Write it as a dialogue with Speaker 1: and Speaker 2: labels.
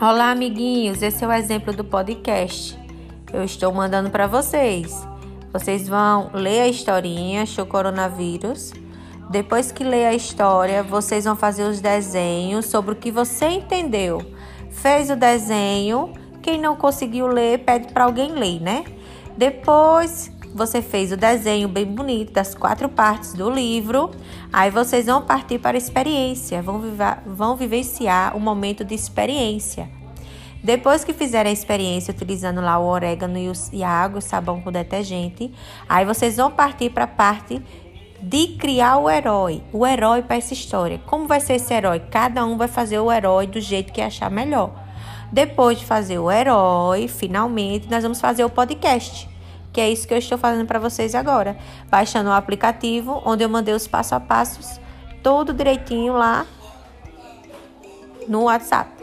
Speaker 1: Olá, amiguinhos. Esse é o exemplo do podcast. Eu estou mandando para vocês. Vocês vão ler a historinha Show Coronavírus. Depois que ler a história, vocês vão fazer os desenhos sobre o que você entendeu. Fez o desenho, quem não conseguiu ler, pede para alguém ler, né? Depois você fez o desenho bem bonito das quatro partes do livro. Aí vocês vão partir para a experiência, vão, viver, vão vivenciar o um momento de experiência. Depois que fizerem a experiência utilizando lá o orégano e, o, e a água, o sabão com detergente, aí vocês vão partir para a parte de criar o herói, o herói para essa história. Como vai ser esse herói? Cada um vai fazer o herói do jeito que achar melhor. Depois de fazer o herói, finalmente, nós vamos fazer o podcast, que é isso que eu estou fazendo para vocês agora. Baixando o aplicativo, onde eu mandei os passo a passos, todo direitinho lá no WhatsApp.